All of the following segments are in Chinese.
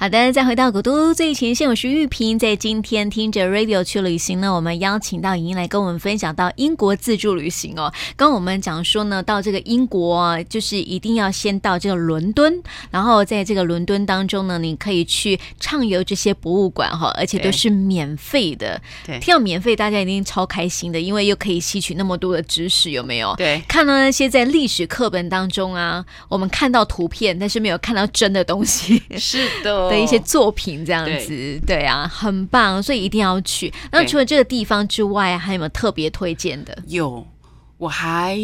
好的，再回到古都最前线，我是玉萍。在今天听着 Radio 去旅行呢，我们邀请到莹莹来跟我们分享到英国自助旅行哦。刚我们讲说呢，到这个英国就是一定要先到这个伦敦，然后在这个伦敦当中呢，你可以去畅游这些博物馆哈，而且都是免费的。对，听到免费，大家一定超开心的，因为又可以吸取那么多的知识，有没有？对，看到那些在历史课本当中啊，我们看到图片，但是没有看到真的东西。是的。的一些作品这样子，对，对啊，很棒，所以一定要去。那除了这个地方之外，还有没有特别推荐的？有，我还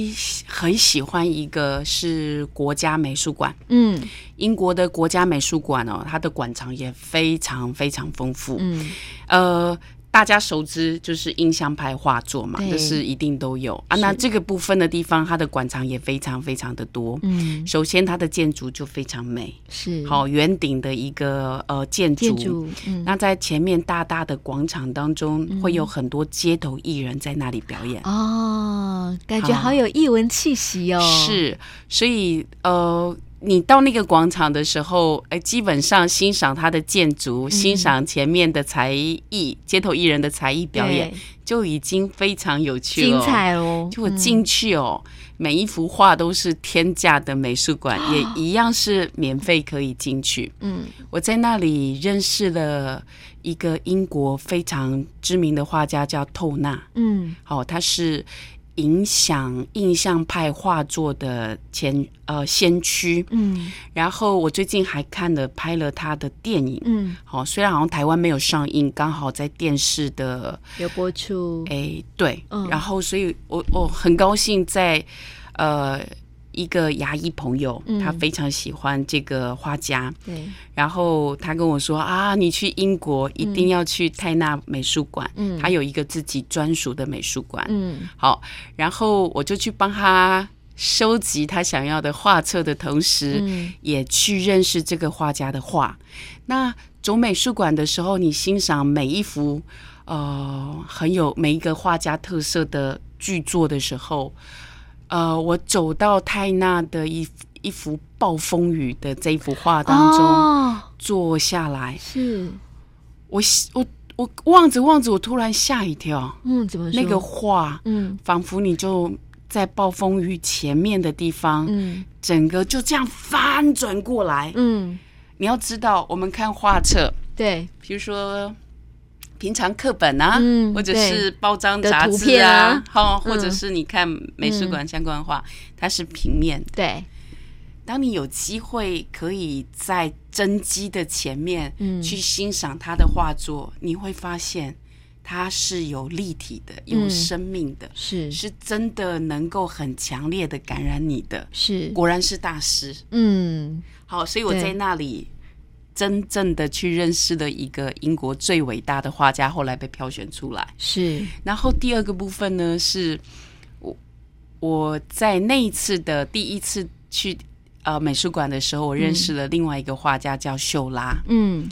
很喜欢一个是国家美术馆。嗯，英国的国家美术馆哦，它的馆藏也非常非常丰富。嗯，呃。大家熟知就是印象派画作嘛，这是一定都有啊。那这个部分的地方，它的馆藏也非常非常的多。嗯，首先它的建筑就非常美，是好圆顶的一个呃建筑。建筑，嗯，那在前面大大的广场当中，会有很多街头艺人在那里表演。哦，感觉好有艺文气息哦。是，所以呃。你到那个广场的时候，哎，基本上欣赏它的建筑，嗯、欣赏前面的才艺，街头艺人的才艺表演，就已经非常有趣了，精彩哦！就我进去哦，嗯、每一幅画都是天价的美术馆，也一样是免费可以进去。嗯，我在那里认识了一个英国非常知名的画家，叫透纳。嗯，好、哦，他是。影响印象派画作的前呃先驱，嗯，然后我最近还看了拍了他的电影，嗯，好，虽然好像台湾没有上映，刚好在电视的有播出，哎，对，嗯，然后所以我我很高兴在呃。一个牙医朋友，他非常喜欢这个画家，对、嗯，然后他跟我说啊，你去英国一定要去泰纳美术馆，嗯，他有一个自己专属的美术馆，嗯，好，然后我就去帮他收集他想要的画册的同时，嗯，也去认识这个画家的画。那走美术馆的时候，你欣赏每一幅呃很有每一个画家特色的巨作的时候。呃，我走到泰纳的一一幅暴风雨的这一幅画当中，哦、坐下来，是我我我望着望着，我突然吓一跳。嗯，怎么？那个画，嗯，仿佛你就在暴风雨前面的地方，嗯，整个就这样翻转过来。嗯，你要知道，我们看画册，对，比如说。平常课本啊，嗯、或者是包装杂志啊，好、啊，或者是你看美术馆相关的画，嗯、它是平面。对，当你有机会可以在真机的前面去欣赏他的画作，嗯、你会发现它是有立体的、有生命的，是、嗯、是真的能够很强烈的感染你的。是，果然是大师。嗯，好，所以我在那里。真正的去认识了一个英国最伟大的画家，后来被票选出来。是，然后第二个部分呢，是我我在那一次的第一次去呃美术馆的时候，我认识了另外一个画家叫秀拉。嗯，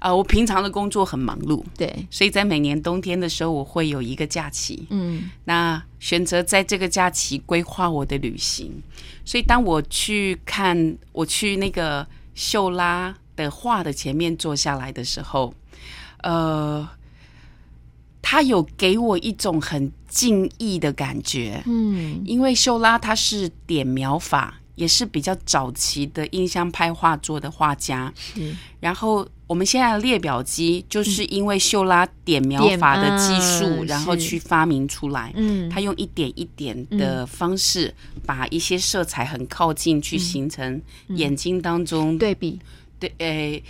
呃，我平常的工作很忙碌，对，所以在每年冬天的时候，我会有一个假期。嗯，那选择在这个假期规划我的旅行。所以当我去看，我去那个秀拉。的画的前面坐下来的时候，呃，他有给我一种很敬意的感觉，嗯，因为秀拉他是点描法，也是比较早期的印象派画作的画家，是。然后我们现在的列表机就是因为秀拉点描法的技术，嗯、然后去发明出来，嗯，他用一点一点的方式，把一些色彩很靠近，去形成眼睛当中对比。对，诶，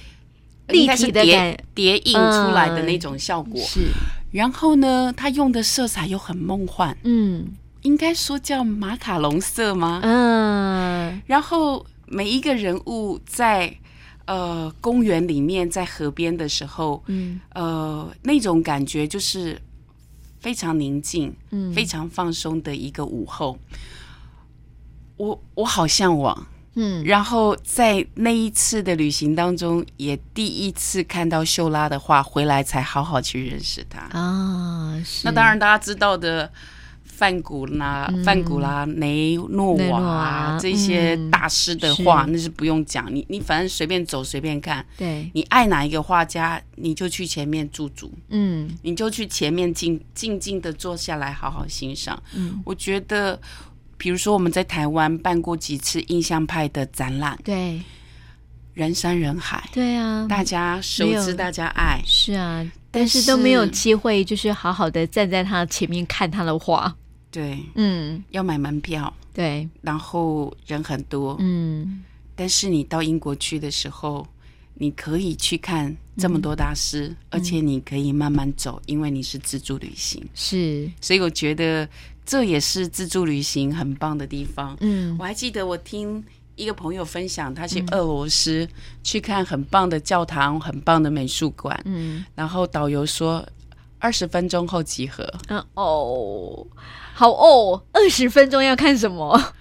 立体的叠叠印出来的那种效果。嗯、是，然后呢，他用的色彩又很梦幻。嗯，应该说叫马卡龙色吗？嗯。然后每一个人物在呃公园里面，在河边的时候，嗯，呃，那种感觉就是非常宁静，嗯，非常放松的一个午后。我我好向往。嗯，然后在那一次的旅行当中，也第一次看到秀拉的画，回来才好好去认识他。啊。是。那当然，大家知道的，梵谷啦、梵谷啦、雷诺瓦啊这些大师的画，那是不用讲，你你反正随便走随便看，对，你爱哪一个画家，你就去前面驻足，嗯，你就去前面静静静的坐下来好好欣赏。嗯，我觉得，比如说我们在台湾办过几次印象派的展览，对，人山人海，对啊，大家熟知，大家爱，是啊，但是都没有机会，就是好好的站在他前面看他的画。对，嗯，要买门票，对，然后人很多，嗯，但是你到英国去的时候，你可以去看这么多大师，嗯、而且你可以慢慢走，因为你是自助旅行，是，所以我觉得这也是自助旅行很棒的地方。嗯，我还记得我听一个朋友分享，他去俄罗斯去看很棒的教堂、很棒的美术馆，嗯，然后导游说二十分钟后集合，嗯哦。好哦，二十分钟要看什么？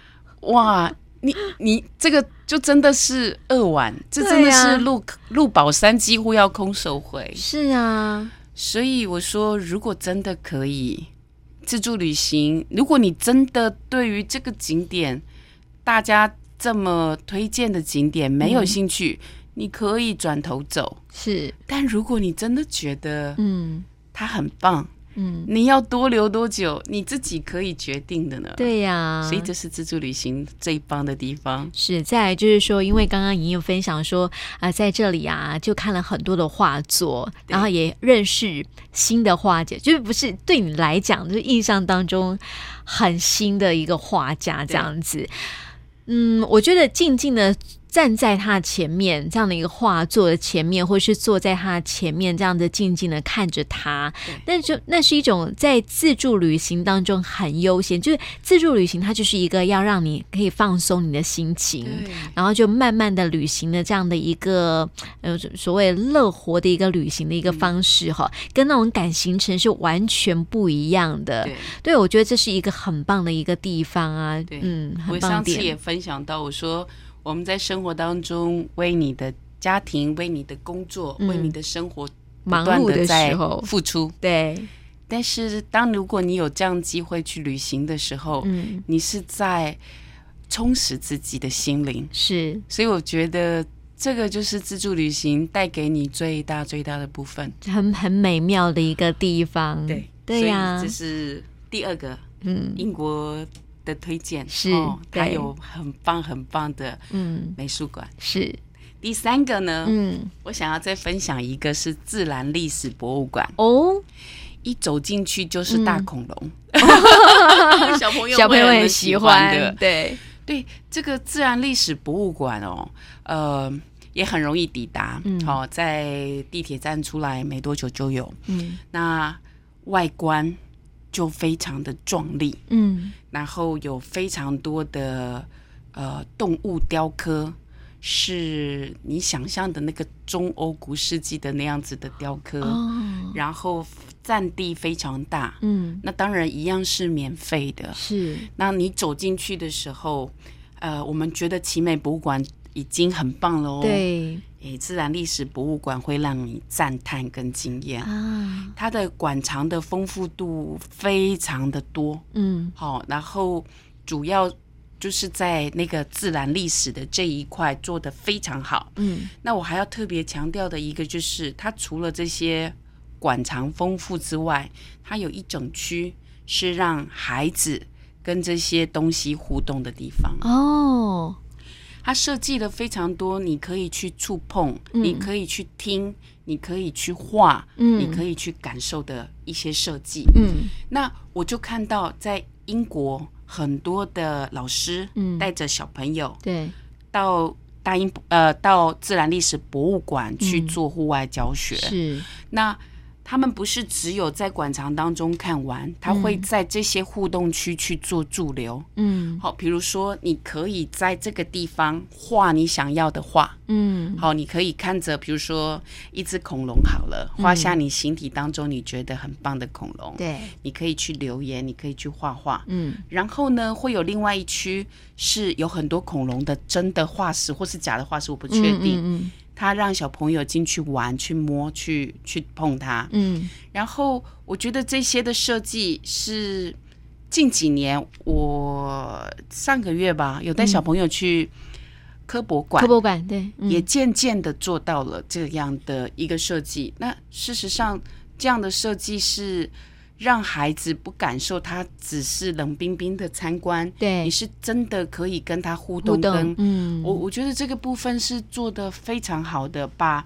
哇，你你这个就真的是扼腕，这真的是鹿鹿宝山几乎要空手回。是啊，所以我说，如果真的可以自助旅行，如果你真的对于这个景点，大家这么推荐的景点没有兴趣，嗯、你可以转头走。是，但如果你真的觉得，嗯，它很棒。嗯，你要多留多久，你自己可以决定的呢？对呀、啊，所以这是自助旅行最棒的地方。是，再来就是说，因为刚刚莹莹分享说啊、呃，在这里啊，就看了很多的画作，然后也认识新的画家，就是不是对你来讲，就是印象当中很新的一个画家这样子。嗯，我觉得静静的。站在他前面这样的一个画作的前面，或是坐在他前面这样的静静的看着他，那就那是一种在自助旅行当中很悠闲。就是自助旅行，它就是一个要让你可以放松你的心情，然后就慢慢的旅行的这样的一个呃所谓乐活的一个旅行的一个方式哈，嗯、跟那种赶行程是完全不一样的。对，对我觉得这是一个很棒的一个地方啊。对嗯，很棒。我上次也分享到，我说。我们在生活当中，为你的家庭、为你的工作、嗯、为你的生活，忙碌的时候付出。对，但是当如果你有这样机会去旅行的时候，嗯，你是在充实自己的心灵。是，所以我觉得这个就是自助旅行带给你最大最大的部分，很很美妙的一个地方。对，对呀、啊，这是第二个，嗯，英国。的推荐是，它有很棒很棒的嗯。美术馆。是。第三个呢，嗯，我想要再分享一个是自然历史博物馆。哦，一走进去就是大恐龙，小朋友小朋友很喜欢的，对。对，这个自然历史博物馆哦，呃，也很容易抵达，嗯，好，在地铁站出来没多久就有，嗯，那外观。就非常的壮丽，嗯，然后有非常多的呃动物雕刻，是你想象的那个中欧古世纪的那样子的雕刻，哦，然后占地非常大，嗯，那当然一样是免费的，是。那你走进去的时候，呃，我们觉得奇美博物馆已经很棒了哦，对。诶，自然历史博物馆会让你赞叹跟惊艳啊！它的馆藏的丰富度非常的多，嗯，好，然后主要就是在那个自然历史的这一块做的非常好，嗯。那我还要特别强调的一个就是，它除了这些馆藏丰富之外，它有一整区是让孩子跟这些东西互动的地方哦。它设计了非常多，你可以去触碰，嗯、你可以去听，你可以去画，嗯、你可以去感受的一些设计。嗯，那我就看到在英国很多的老师带着小朋友，对，到大英呃到自然历史博物馆去做户外教学。嗯、是那。他们不是只有在馆藏当中看完，他会在这些互动区去做驻留。嗯，好，比如说你可以在这个地方画你想要的画。嗯，好，你可以看着，比如说一只恐龙，好了，画下你形体当中你觉得很棒的恐龙。对，你可以去留言，你可以去画画。嗯，然后呢，会有另外一区是有很多恐龙的真的化石或是假的化石，我不确定。嗯，嗯，嗯。他让小朋友进去玩、去摸、去去碰它。嗯，然后我觉得这些的设计是近几年，我上个月吧，有带小朋友去科博馆，科博馆对，嗯、也渐渐的做到了这样的一个设计。那事实上，这样的设计是让孩子不感受他只是冷冰冰的参观，对，你是真的可以跟他互动，嗯，我我觉得这个部分是做的非常好的，把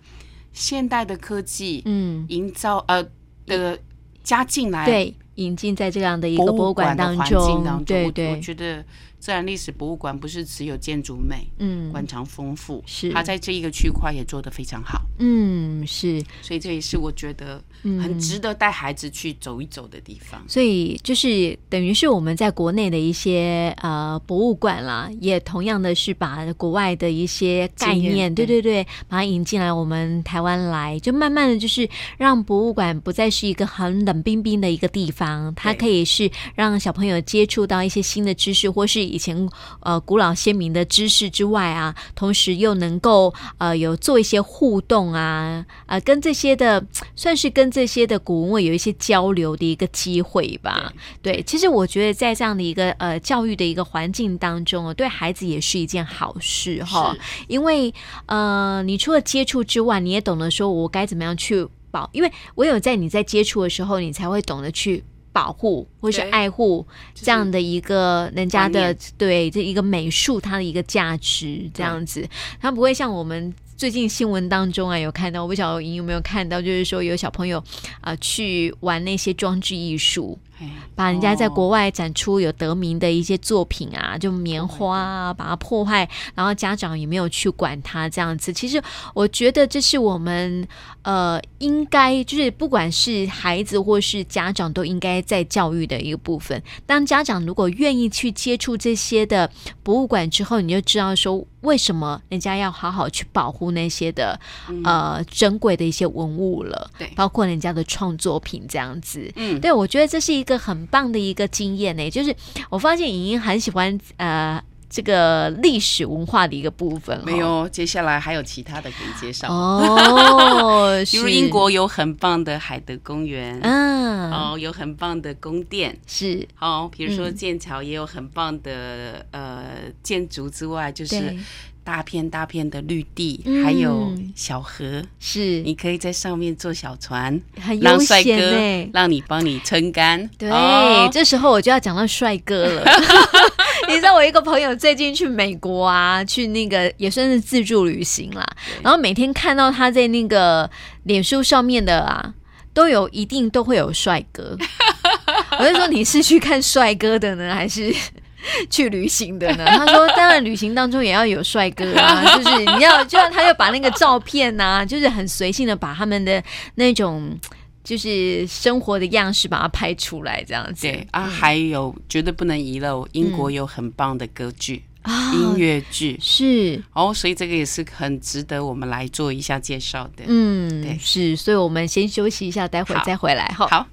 现代的科技，嗯，营造呃的加进来，对。引进在这样的一个博物馆当中，对对，我觉得自然历史博物馆不是只有建筑美，嗯，馆藏丰富，是。它在这一个区块也做得非常好，嗯，是，所以这也是我觉得很值得带孩子去走一走的地方。所以就是等于是我们在国内的一些呃博物馆啦，也同样的是把国外的一些概念，对对。对，把它引进来我们台湾来，就慢慢的就是让博物馆不再是一个很冷冰冰的一个地方。它可以是让小朋友接触到一些新的知识，或是以前呃古老鲜明的知识之外啊，同时又能够呃有做一些互动啊，呃跟这些的算是跟这些的古文物有一些交流的一个机会吧。对，对，其实我觉得在这样的一个呃教育的一个环境当中，对孩子也是一件好事哈，因为呃你除了接触之外，你也懂得说我该怎么样去保，因为唯有在你在接触的时候，你才会懂得去。保护或是爱护这样的一个人家的对这一个美术，它的一个价值这样子，它不会像我们最近新闻当中啊有看到，我不晓得莹有没有看到，就是说有小朋友啊去玩那些装置艺术。把人家在国外展出有得名的一些作品啊，就棉花啊，把它破坏，然后家长也没有去管它这样子。其实我觉得这是我们呃应该就是不管是孩子或是家长都应该在教育的一个部分。当家长如果愿意去接触这些的博物馆之后，你就知道说为什么人家要好好去保护那些的呃珍贵的一些文物了，对，包括人家的创作品这样子。嗯，对，我觉得这是一个。很棒的一个经验呢，就是我发现莹莹很喜欢呃这个历史文化的一个部分。没有，接下来还有其他的可以介绍哦。比如英国有很棒的海德公园，嗯，哦，有很棒的宫殿，是哦。比如说剑桥也有很棒的、嗯、呃建筑之外，就是。大片大片的绿地，嗯、还有小河，是你可以在上面坐小船，很悠闲让帅哥让你帮你撑杆。对、哦，这时候我就要讲到帅哥了。你知道我一个朋友最近去美国啊，去那个也算是自助旅行啦，然后每天看到他在那个脸书上面的啊，都有一定都会有帅哥。我就说你是去看帅哥的呢，还是？去旅行的呢？他说，当然旅行当中也要有帅哥啊，就是你要，就像他要把那个照片呐、啊，就是很随性的把他们的那种就是生活的样式把它拍出来，这样子。对啊，还有绝对不能遗漏，英国有很棒的歌剧、嗯、音乐剧是哦，所以这个也是很值得我们来做一下介绍的。嗯，对，是，所以我们先休息一下，待会儿再回来。好。好。